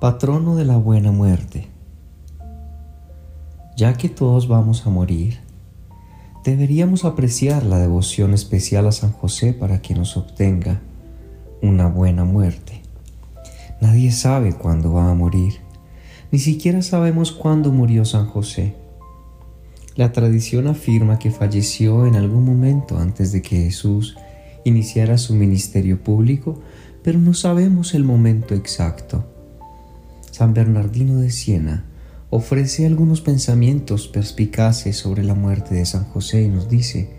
patrono de la buena muerte. Ya que todos vamos a morir, deberíamos apreciar la devoción especial a San José para que nos obtenga una buena muerte. Nadie sabe cuándo va a morir, ni siquiera sabemos cuándo murió San José. La tradición afirma que falleció en algún momento antes de que Jesús iniciara su ministerio público, pero no sabemos el momento exacto. San Bernardino de Siena ofrece algunos pensamientos perspicaces sobre la muerte de San José y nos dice,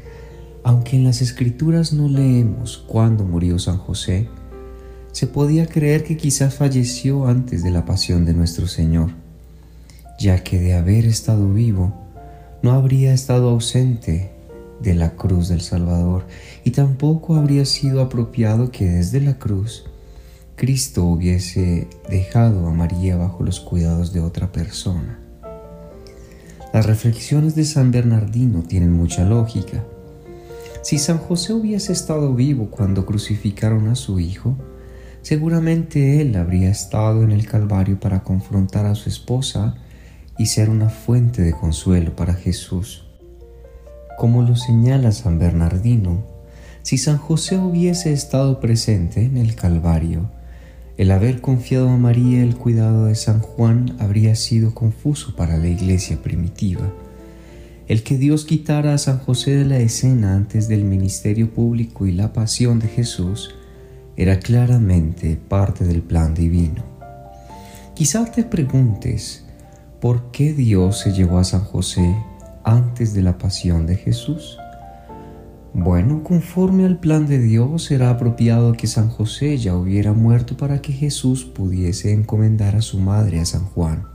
aunque en las escrituras no leemos cuándo murió San José, se podía creer que quizás falleció antes de la pasión de nuestro Señor, ya que de haber estado vivo, no habría estado ausente de la cruz del Salvador y tampoco habría sido apropiado que desde la cruz Cristo hubiese dejado a María bajo los cuidados de otra persona. Las reflexiones de San Bernardino tienen mucha lógica. Si San José hubiese estado vivo cuando crucificaron a su hijo, seguramente él habría estado en el Calvario para confrontar a su esposa y ser una fuente de consuelo para Jesús. Como lo señala San Bernardino, si San José hubiese estado presente en el Calvario, el haber confiado a María el cuidado de San Juan habría sido confuso para la iglesia primitiva. El que Dios quitara a San José de la escena antes del ministerio público y la pasión de Jesús era claramente parte del plan divino. Quizá te preguntes, ¿por qué Dios se llevó a San José antes de la pasión de Jesús? Bueno, conforme al plan de Dios, era apropiado que San José ya hubiera muerto para que Jesús pudiese encomendar a su madre a San Juan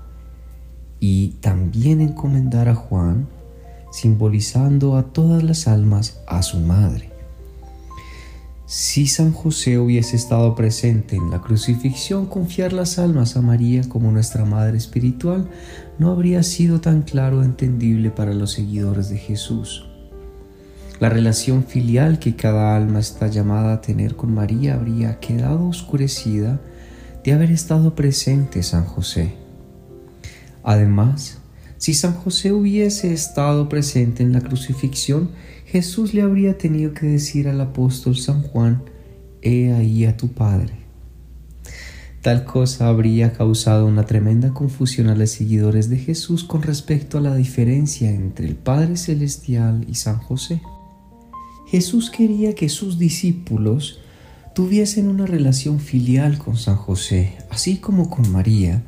y también encomendar a Juan, simbolizando a todas las almas a su madre. Si San José hubiese estado presente en la crucifixión, confiar las almas a María como nuestra Madre Espiritual no habría sido tan claro entendible para los seguidores de Jesús. La relación filial que cada alma está llamada a tener con María habría quedado oscurecida de haber estado presente San José. Además, si San José hubiese estado presente en la crucifixión, Jesús le habría tenido que decir al apóstol San Juan, He ahí a tu Padre. Tal cosa habría causado una tremenda confusión a los seguidores de Jesús con respecto a la diferencia entre el Padre Celestial y San José. Jesús quería que sus discípulos tuviesen una relación filial con San José, así como con María,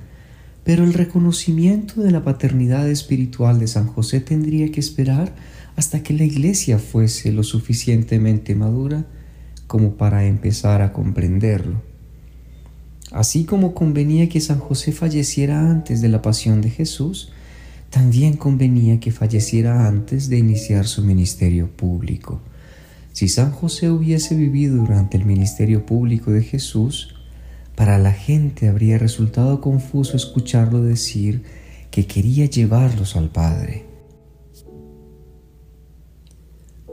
pero el reconocimiento de la paternidad espiritual de San José tendría que esperar hasta que la iglesia fuese lo suficientemente madura como para empezar a comprenderlo. Así como convenía que San José falleciera antes de la pasión de Jesús, también convenía que falleciera antes de iniciar su ministerio público. Si San José hubiese vivido durante el ministerio público de Jesús, para la gente habría resultado confuso escucharlo decir que quería llevarlos al Padre.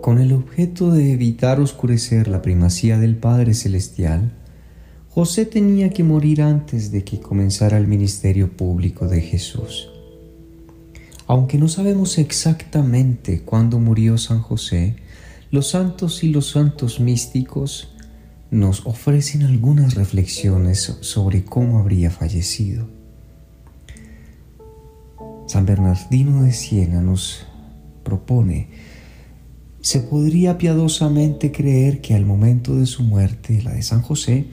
Con el objeto de evitar oscurecer la primacía del Padre Celestial, José tenía que morir antes de que comenzara el ministerio público de Jesús. Aunque no sabemos exactamente cuándo murió San José, los santos y los santos místicos nos ofrecen algunas reflexiones sobre cómo habría fallecido. San Bernardino de Siena nos propone, se podría piadosamente creer que al momento de su muerte, la de San José,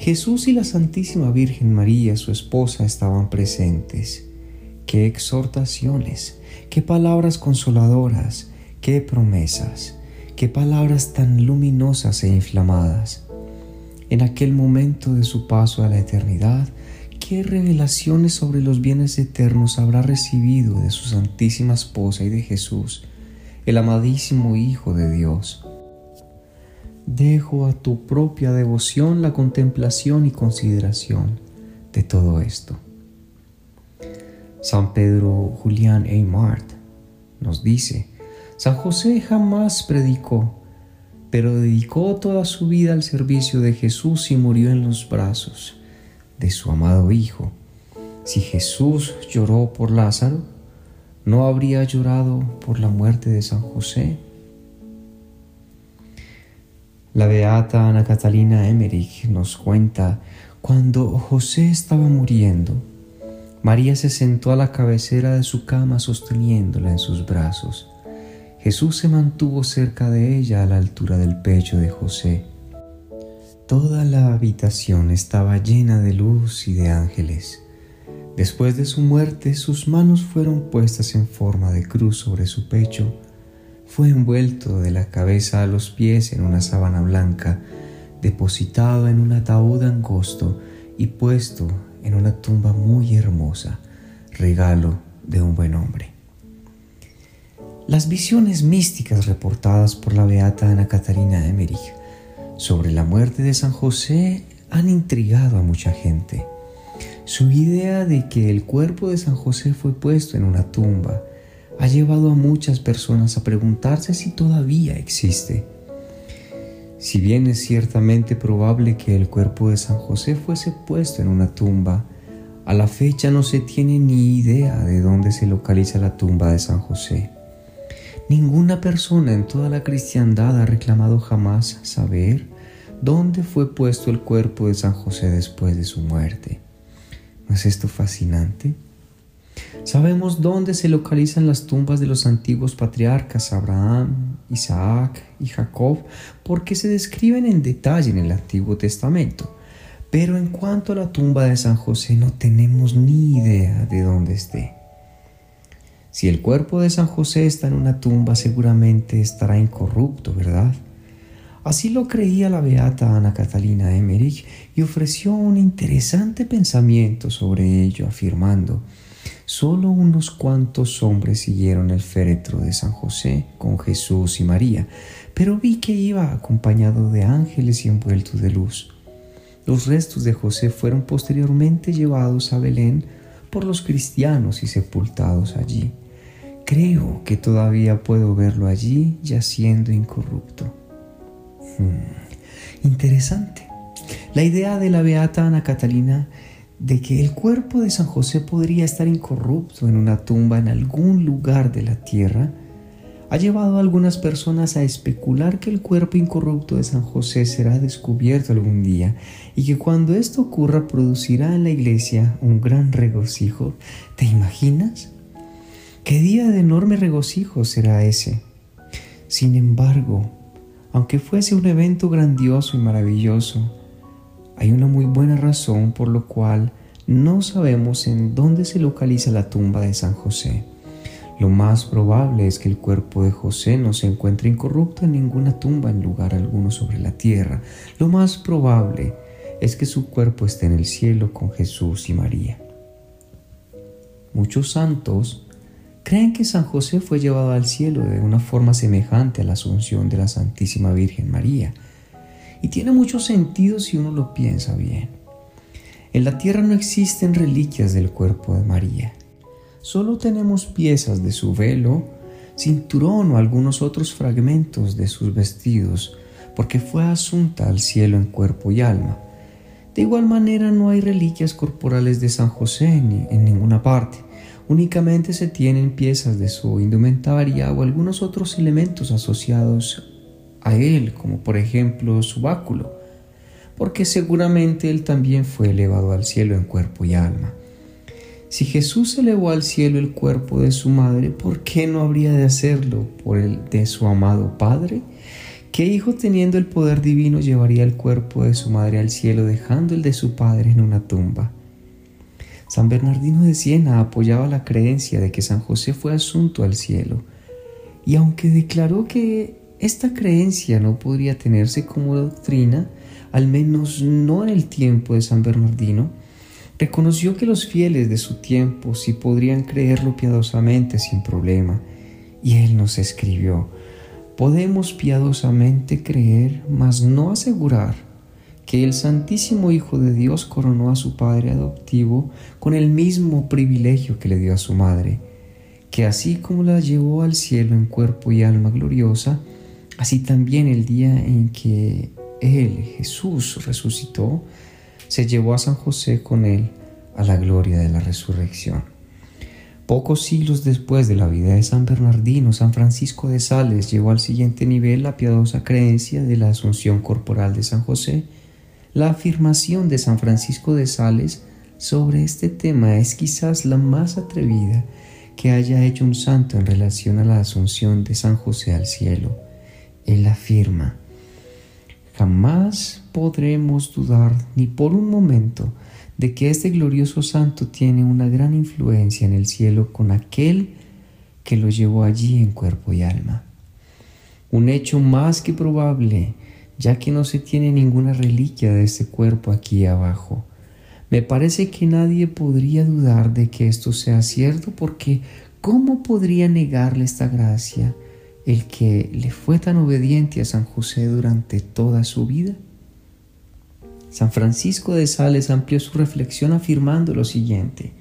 Jesús y la Santísima Virgen María, su esposa, estaban presentes. Qué exhortaciones, qué palabras consoladoras, qué promesas. Qué palabras tan luminosas e inflamadas. En aquel momento de su paso a la eternidad, qué revelaciones sobre los bienes eternos habrá recibido de su Santísima Esposa y de Jesús, el amadísimo Hijo de Dios. Dejo a tu propia devoción la contemplación y consideración de todo esto. San Pedro Julián Eymart nos dice, San José jamás predicó, pero dedicó toda su vida al servicio de Jesús y murió en los brazos de su amado Hijo, Si Jesús lloró por Lázaro, ¿no habría llorado por la muerte de San José? La beata Ana Catalina Emmerich nos cuenta, cuando José estaba muriendo, María se sentó a la cabecera de su cama sosteniéndola en sus brazos. Jesús se mantuvo cerca de ella a la altura del pecho de José. Toda la habitación estaba llena de luz y de ángeles. Después de su muerte, sus manos fueron puestas en forma de cruz sobre su pecho. Fue envuelto de la cabeza a los pies en una sábana blanca, depositado en un ataúd angosto y puesto en una tumba muy hermosa, regalo de un buen hombre. Las visiones místicas reportadas por la beata Ana Catarina Emmerich sobre la muerte de San José han intrigado a mucha gente. Su idea de que el cuerpo de San José fue puesto en una tumba ha llevado a muchas personas a preguntarse si todavía existe. Si bien es ciertamente probable que el cuerpo de San José fuese puesto en una tumba, a la fecha no se tiene ni idea de dónde se localiza la tumba de San José. Ninguna persona en toda la cristiandad ha reclamado jamás saber dónde fue puesto el cuerpo de San José después de su muerte. ¿No es esto fascinante? Sabemos dónde se localizan las tumbas de los antiguos patriarcas Abraham, Isaac y Jacob porque se describen en detalle en el Antiguo Testamento. Pero en cuanto a la tumba de San José no tenemos ni idea de dónde esté. Si el cuerpo de San José está en una tumba, seguramente estará incorrupto, ¿verdad? Así lo creía la beata Ana Catalina Emmerich y ofreció un interesante pensamiento sobre ello, afirmando, solo unos cuantos hombres siguieron el féretro de San José con Jesús y María, pero vi que iba acompañado de ángeles y envuelto de luz. Los restos de José fueron posteriormente llevados a Belén por los cristianos y sepultados allí. Creo que todavía puedo verlo allí yaciendo incorrupto. Hmm, interesante. La idea de la beata Ana Catalina de que el cuerpo de San José podría estar incorrupto en una tumba en algún lugar de la tierra ha llevado a algunas personas a especular que el cuerpo incorrupto de San José será descubierto algún día y que cuando esto ocurra producirá en la iglesia un gran regocijo. ¿Te imaginas? ¿Qué día de enorme regocijo será ese? Sin embargo, aunque fuese un evento grandioso y maravilloso, hay una muy buena razón por lo cual no sabemos en dónde se localiza la tumba de San José. Lo más probable es que el cuerpo de José no se encuentre incorrupto en ninguna tumba en lugar alguno sobre la tierra. Lo más probable es que su cuerpo esté en el cielo con Jesús y María. Muchos santos creen que San José fue llevado al cielo de una forma semejante a la asunción de la Santísima Virgen María. Y tiene mucho sentido si uno lo piensa bien. En la tierra no existen reliquias del cuerpo de María. Solo tenemos piezas de su velo, cinturón o algunos otros fragmentos de sus vestidos, porque fue asunta al cielo en cuerpo y alma. De igual manera no hay reliquias corporales de San José en ninguna parte. Únicamente se tienen piezas de su indumentaria o algunos otros elementos asociados a él, como por ejemplo su báculo, porque seguramente él también fue elevado al cielo en cuerpo y alma. Si Jesús elevó al cielo el cuerpo de su madre, ¿por qué no habría de hacerlo por el de su amado Padre? ¿Qué hijo teniendo el poder divino llevaría el cuerpo de su madre al cielo dejando el de su padre en una tumba? San Bernardino de Siena apoyaba la creencia de que San José fue asunto al cielo, y aunque declaró que esta creencia no podría tenerse como doctrina, al menos no en el tiempo de San Bernardino, Reconoció que los fieles de su tiempo sí podrían creerlo piadosamente sin problema, y él nos escribió, podemos piadosamente creer, mas no asegurar, que el Santísimo Hijo de Dios coronó a su Padre adoptivo con el mismo privilegio que le dio a su Madre, que así como la llevó al cielo en cuerpo y alma gloriosa, así también el día en que Él, Jesús, resucitó, se llevó a San José con él a la gloria de la resurrección. Pocos siglos después de la vida de San Bernardino, San Francisco de Sales llevó al siguiente nivel la piadosa creencia de la asunción corporal de San José. La afirmación de San Francisco de Sales sobre este tema es quizás la más atrevida que haya hecho un santo en relación a la asunción de San José al cielo. Él afirma, jamás podremos dudar ni por un momento de que este glorioso santo tiene una gran influencia en el cielo con aquel que lo llevó allí en cuerpo y alma. Un hecho más que probable, ya que no se tiene ninguna reliquia de este cuerpo aquí abajo. Me parece que nadie podría dudar de que esto sea cierto porque ¿cómo podría negarle esta gracia el que le fue tan obediente a San José durante toda su vida? San Francisco de Sales amplió su reflexión afirmando lo siguiente,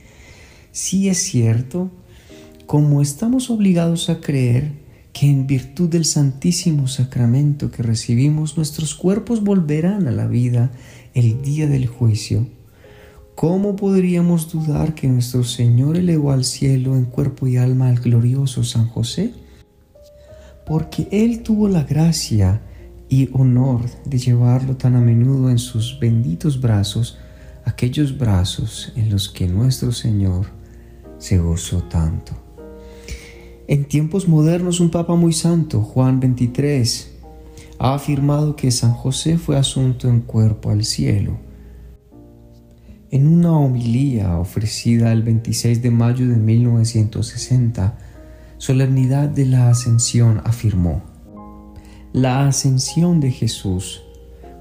si es cierto, como estamos obligados a creer que en virtud del Santísimo Sacramento que recibimos nuestros cuerpos volverán a la vida el día del juicio, ¿cómo podríamos dudar que nuestro Señor elevó al cielo en cuerpo y alma al glorioso San José? Porque Él tuvo la gracia y honor de llevarlo tan a menudo en sus benditos brazos, aquellos brazos en los que nuestro Señor se gozó tanto. En tiempos modernos un Papa muy santo, Juan XXIII, ha afirmado que San José fue asunto en cuerpo al cielo. En una homilía ofrecida el 26 de mayo de 1960, solemnidad de la Ascensión, afirmó, la ascensión de Jesús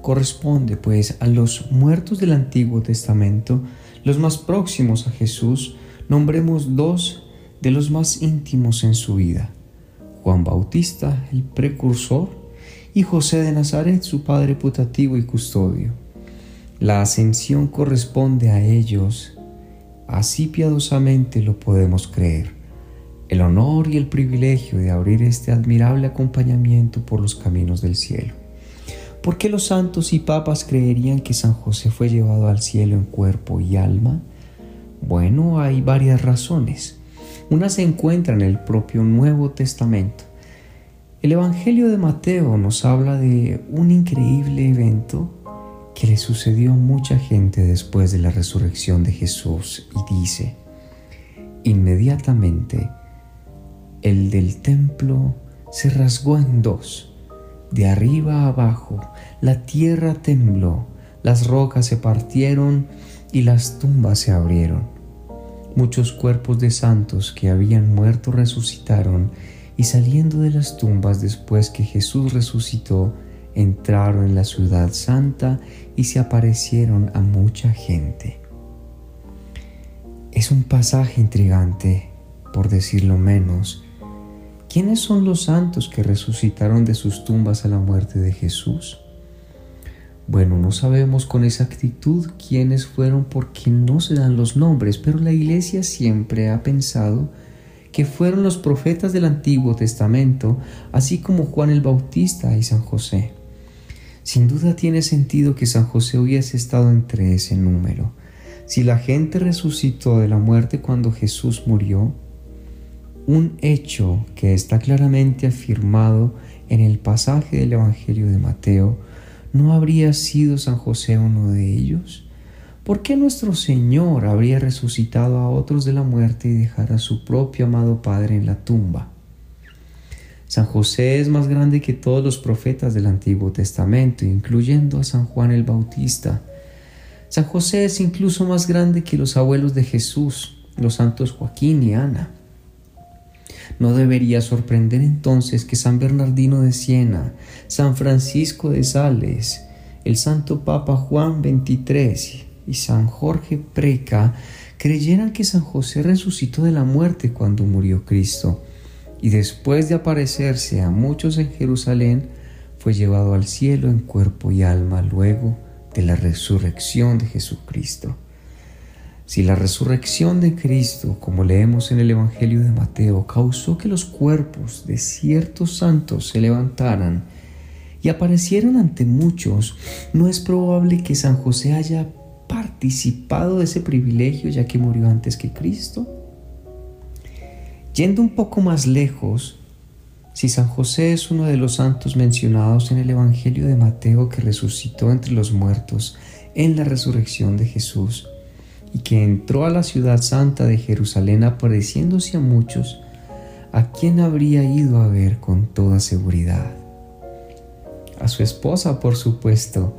corresponde pues a los muertos del Antiguo Testamento, los más próximos a Jesús, nombremos dos de los más íntimos en su vida, Juan Bautista, el precursor, y José de Nazaret, su padre putativo y custodio. La ascensión corresponde a ellos, así piadosamente lo podemos creer el honor y el privilegio de abrir este admirable acompañamiento por los caminos del cielo. ¿Por qué los santos y papas creerían que San José fue llevado al cielo en cuerpo y alma? Bueno, hay varias razones. Una se encuentra en el propio Nuevo Testamento. El Evangelio de Mateo nos habla de un increíble evento que le sucedió a mucha gente después de la resurrección de Jesús y dice, inmediatamente el del templo se rasgó en dos. De arriba a abajo la tierra tembló, las rocas se partieron y las tumbas se abrieron. Muchos cuerpos de santos que habían muerto resucitaron y saliendo de las tumbas después que Jesús resucitó, entraron en la ciudad santa y se aparecieron a mucha gente. Es un pasaje intrigante, por decirlo menos, ¿Quiénes son los santos que resucitaron de sus tumbas a la muerte de Jesús? Bueno, no sabemos con exactitud quiénes fueron porque no se dan los nombres, pero la iglesia siempre ha pensado que fueron los profetas del Antiguo Testamento, así como Juan el Bautista y San José. Sin duda tiene sentido que San José hubiese estado entre ese número. Si la gente resucitó de la muerte cuando Jesús murió, un hecho que está claramente afirmado en el pasaje del Evangelio de Mateo, ¿no habría sido San José uno de ellos? ¿Por qué nuestro Señor habría resucitado a otros de la muerte y dejar a su propio amado Padre en la tumba? San José es más grande que todos los profetas del Antiguo Testamento, incluyendo a San Juan el Bautista. San José es incluso más grande que los abuelos de Jesús, los santos Joaquín y Ana. No debería sorprender entonces que San Bernardino de Siena, San Francisco de Sales, el Santo Papa Juan XXIII y San Jorge Preca creyeran que San José resucitó de la muerte cuando murió Cristo y después de aparecerse a muchos en Jerusalén, fue llevado al cielo en cuerpo y alma luego de la resurrección de Jesucristo. Si la resurrección de Cristo, como leemos en el Evangelio de Mateo, causó que los cuerpos de ciertos santos se levantaran y aparecieran ante muchos, no es probable que San José haya participado de ese privilegio ya que murió antes que Cristo? Yendo un poco más lejos, si San José es uno de los santos mencionados en el Evangelio de Mateo que resucitó entre los muertos en la resurrección de Jesús y que entró a la ciudad santa de Jerusalén apareciéndose a muchos, ¿a quién habría ido a ver con toda seguridad? A su esposa, por supuesto.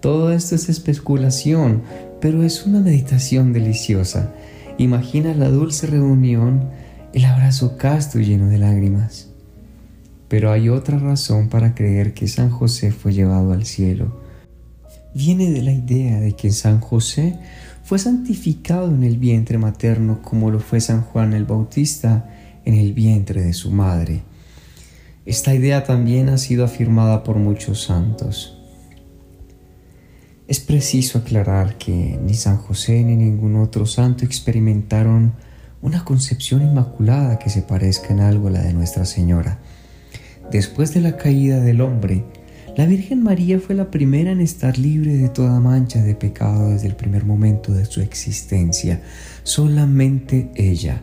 Todo esto es especulación, pero es una meditación deliciosa. Imagina la dulce reunión, el abrazo casto y lleno de lágrimas. Pero hay otra razón para creer que San José fue llevado al cielo. Viene de la idea de que San José fue santificado en el vientre materno como lo fue San Juan el Bautista en el vientre de su madre. Esta idea también ha sido afirmada por muchos santos. Es preciso aclarar que ni San José ni ningún otro santo experimentaron una concepción inmaculada que se parezca en algo a la de Nuestra Señora. Después de la caída del hombre, la Virgen María fue la primera en estar libre de toda mancha de pecado desde el primer momento de su existencia. Solamente ella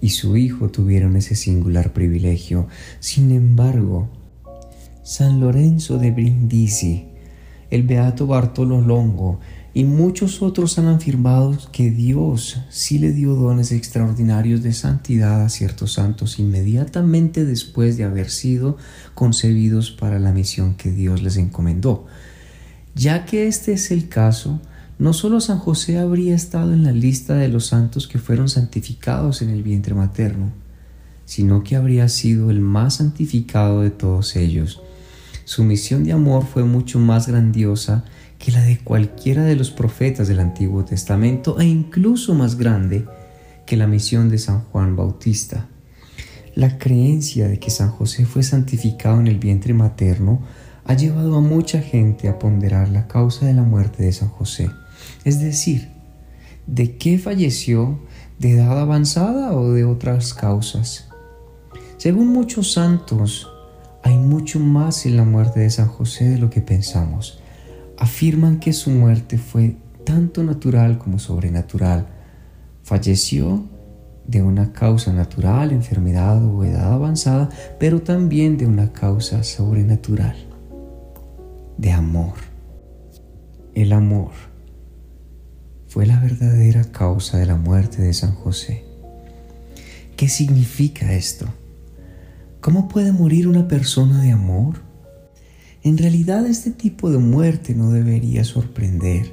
y su Hijo tuvieron ese singular privilegio. Sin embargo, San Lorenzo de Brindisi, el Beato Bartolo Longo y muchos otros han afirmado que Dios sí le dio dones extraordinarios de santidad a ciertos santos inmediatamente después de haber sido concebidos para la misión que Dios les encomendó. Ya que este es el caso, no solo San José habría estado en la lista de los santos que fueron santificados en el vientre materno, sino que habría sido el más santificado de todos ellos. Su misión de amor fue mucho más grandiosa que la de cualquiera de los profetas del Antiguo Testamento e incluso más grande que la misión de San Juan Bautista. La creencia de que San José fue santificado en el vientre materno ha llevado a mucha gente a ponderar la causa de la muerte de San José, es decir, de qué falleció, de edad avanzada o de otras causas. Según muchos santos, hay mucho más en la muerte de San José de lo que pensamos afirman que su muerte fue tanto natural como sobrenatural. Falleció de una causa natural, enfermedad o edad avanzada, pero también de una causa sobrenatural, de amor. El amor fue la verdadera causa de la muerte de San José. ¿Qué significa esto? ¿Cómo puede morir una persona de amor? En realidad este tipo de muerte no debería sorprender.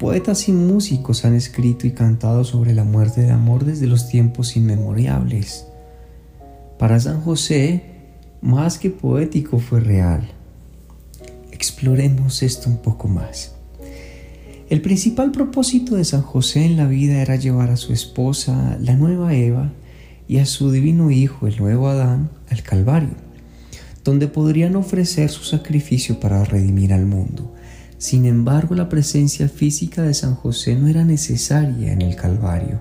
Poetas y músicos han escrito y cantado sobre la muerte de amor desde los tiempos inmemoriales. Para San José, más que poético fue real. Exploremos esto un poco más. El principal propósito de San José en la vida era llevar a su esposa, la nueva Eva, y a su divino Hijo, el nuevo Adán, al Calvario donde podrían ofrecer su sacrificio para redimir al mundo. Sin embargo, la presencia física de San José no era necesaria en el Calvario.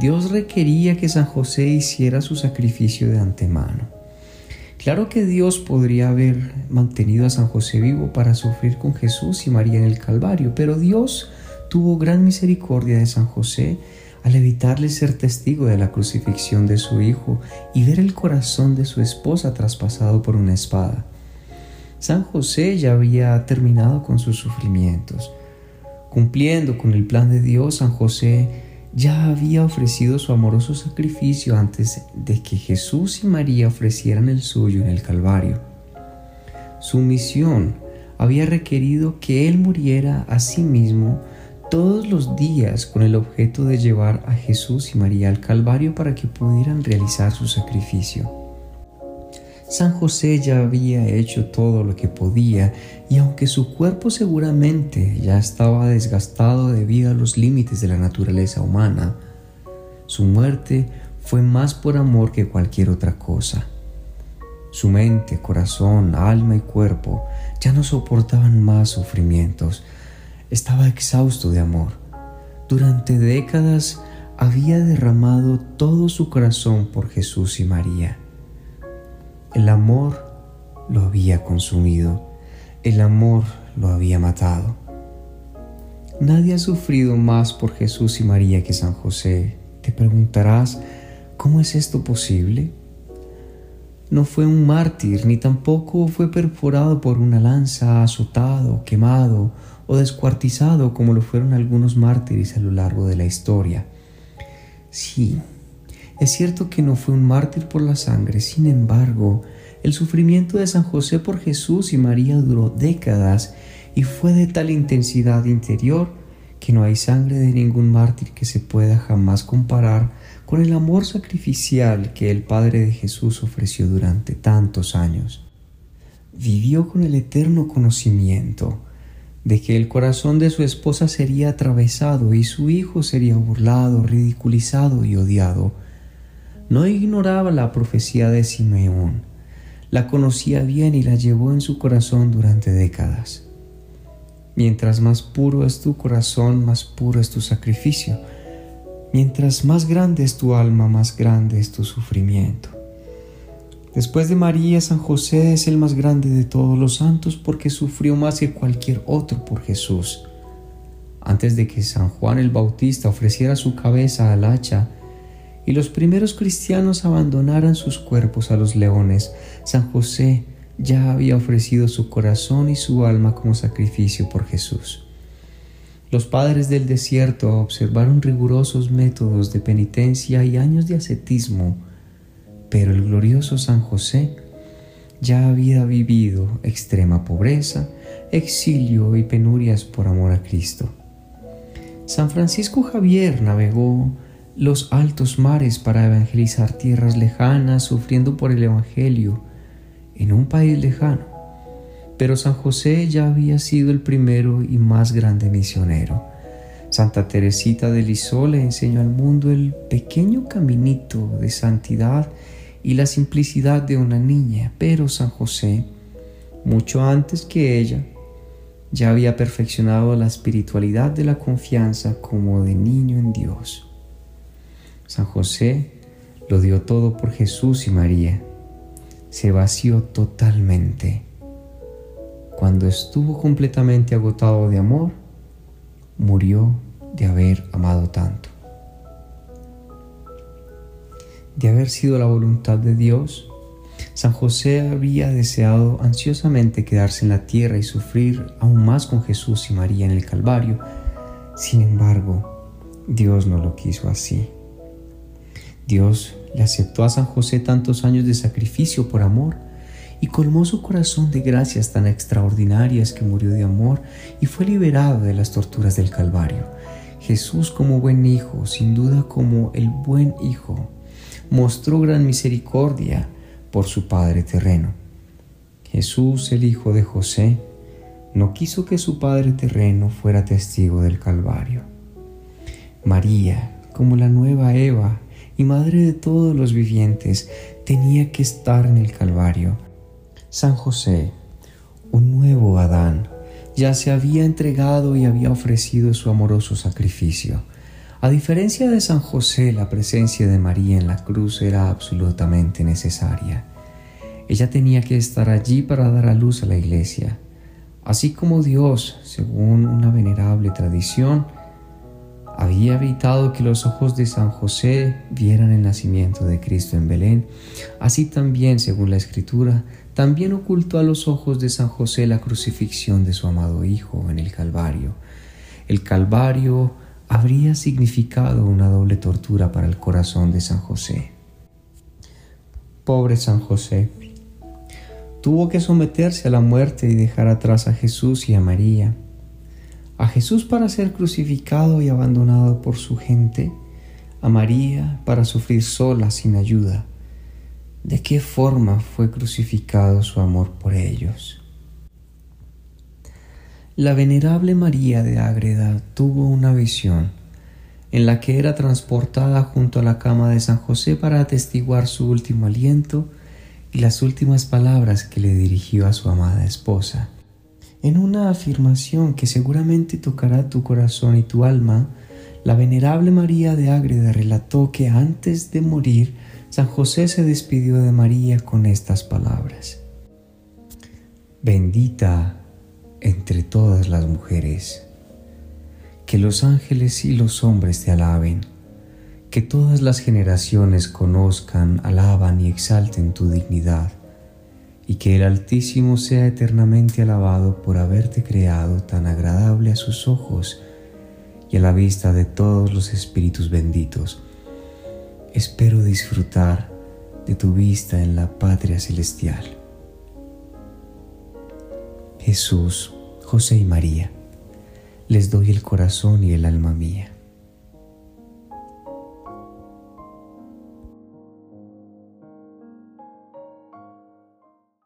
Dios requería que San José hiciera su sacrificio de antemano. Claro que Dios podría haber mantenido a San José vivo para sufrir con Jesús y María en el Calvario, pero Dios tuvo gran misericordia de San José al evitarle ser testigo de la crucifixión de su hijo y ver el corazón de su esposa traspasado por una espada. San José ya había terminado con sus sufrimientos. Cumpliendo con el plan de Dios, San José ya había ofrecido su amoroso sacrificio antes de que Jesús y María ofrecieran el suyo en el Calvario. Su misión había requerido que Él muriera a sí mismo todos los días con el objeto de llevar a Jesús y María al Calvario para que pudieran realizar su sacrificio. San José ya había hecho todo lo que podía y aunque su cuerpo seguramente ya estaba desgastado debido a los límites de la naturaleza humana, su muerte fue más por amor que cualquier otra cosa. Su mente, corazón, alma y cuerpo ya no soportaban más sufrimientos, estaba exhausto de amor. Durante décadas había derramado todo su corazón por Jesús y María. El amor lo había consumido, el amor lo había matado. Nadie ha sufrido más por Jesús y María que San José. Te preguntarás, ¿cómo es esto posible? No fue un mártir, ni tampoco fue perforado por una lanza, azotado, quemado o descuartizado como lo fueron algunos mártires a lo largo de la historia. Sí, es cierto que no fue un mártir por la sangre, sin embargo, el sufrimiento de San José por Jesús y María duró décadas y fue de tal intensidad interior que no hay sangre de ningún mártir que se pueda jamás comparar con el amor sacrificial que el Padre de Jesús ofreció durante tantos años. Vivió con el eterno conocimiento de que el corazón de su esposa sería atravesado y su hijo sería burlado, ridiculizado y odiado. No ignoraba la profecía de Simeón, la conocía bien y la llevó en su corazón durante décadas. Mientras más puro es tu corazón, más puro es tu sacrificio. Mientras más grande es tu alma, más grande es tu sufrimiento. Después de María, San José es el más grande de todos los santos porque sufrió más que cualquier otro por Jesús. Antes de que San Juan el Bautista ofreciera su cabeza al hacha y los primeros cristianos abandonaran sus cuerpos a los leones, San José ya había ofrecido su corazón y su alma como sacrificio por Jesús. Los padres del desierto observaron rigurosos métodos de penitencia y años de ascetismo, pero el glorioso San José ya había vivido extrema pobreza, exilio y penurias por amor a Cristo. San Francisco Javier navegó los altos mares para evangelizar tierras lejanas, sufriendo por el Evangelio, en un país lejano. Pero San José ya había sido el primero y más grande misionero. Santa Teresita de le enseñó al mundo el pequeño caminito de santidad y la simplicidad de una niña, pero San José, mucho antes que ella, ya había perfeccionado la espiritualidad de la confianza como de niño en Dios. San José lo dio todo por Jesús y María se vació totalmente. Cuando estuvo completamente agotado de amor, murió de haber amado tanto. De haber sido la voluntad de Dios, San José había deseado ansiosamente quedarse en la tierra y sufrir aún más con Jesús y María en el Calvario. Sin embargo, Dios no lo quiso así. Dios le aceptó a San José tantos años de sacrificio por amor y colmó su corazón de gracias tan extraordinarias que murió de amor y fue liberado de las torturas del Calvario. Jesús como buen hijo, sin duda como el buen hijo, mostró gran misericordia por su Padre terreno. Jesús, el hijo de José, no quiso que su Padre terreno fuera testigo del Calvario. María, como la nueva Eva, y Madre de todos los vivientes, tenía que estar en el Calvario. San José, un nuevo Adán, ya se había entregado y había ofrecido su amoroso sacrificio. A diferencia de San José, la presencia de María en la cruz era absolutamente necesaria. Ella tenía que estar allí para dar a luz a la iglesia. Así como Dios, según una venerable tradición, había evitado que los ojos de San José vieran el nacimiento de Cristo en Belén. Así también, según la Escritura, también ocultó a los ojos de San José la crucifixión de su amado Hijo en el Calvario. El Calvario habría significado una doble tortura para el corazón de San José. Pobre San José, tuvo que someterse a la muerte y dejar atrás a Jesús y a María a Jesús para ser crucificado y abandonado por su gente, a María para sufrir sola sin ayuda. ¿De qué forma fue crucificado su amor por ellos? La venerable María de Ágreda tuvo una visión en la que era transportada junto a la cama de San José para atestiguar su último aliento y las últimas palabras que le dirigió a su amada esposa. En una afirmación que seguramente tocará tu corazón y tu alma, la venerable María de Ágreda relató que antes de morir, San José se despidió de María con estas palabras. Bendita entre todas las mujeres, que los ángeles y los hombres te alaben, que todas las generaciones conozcan, alaban y exalten tu dignidad, y que el Altísimo sea eternamente alabado por haberte creado tan agradable a sus ojos y a la vista de todos los espíritus benditos. Espero disfrutar de tu vista en la patria celestial. Jesús, José y María, les doy el corazón y el alma mía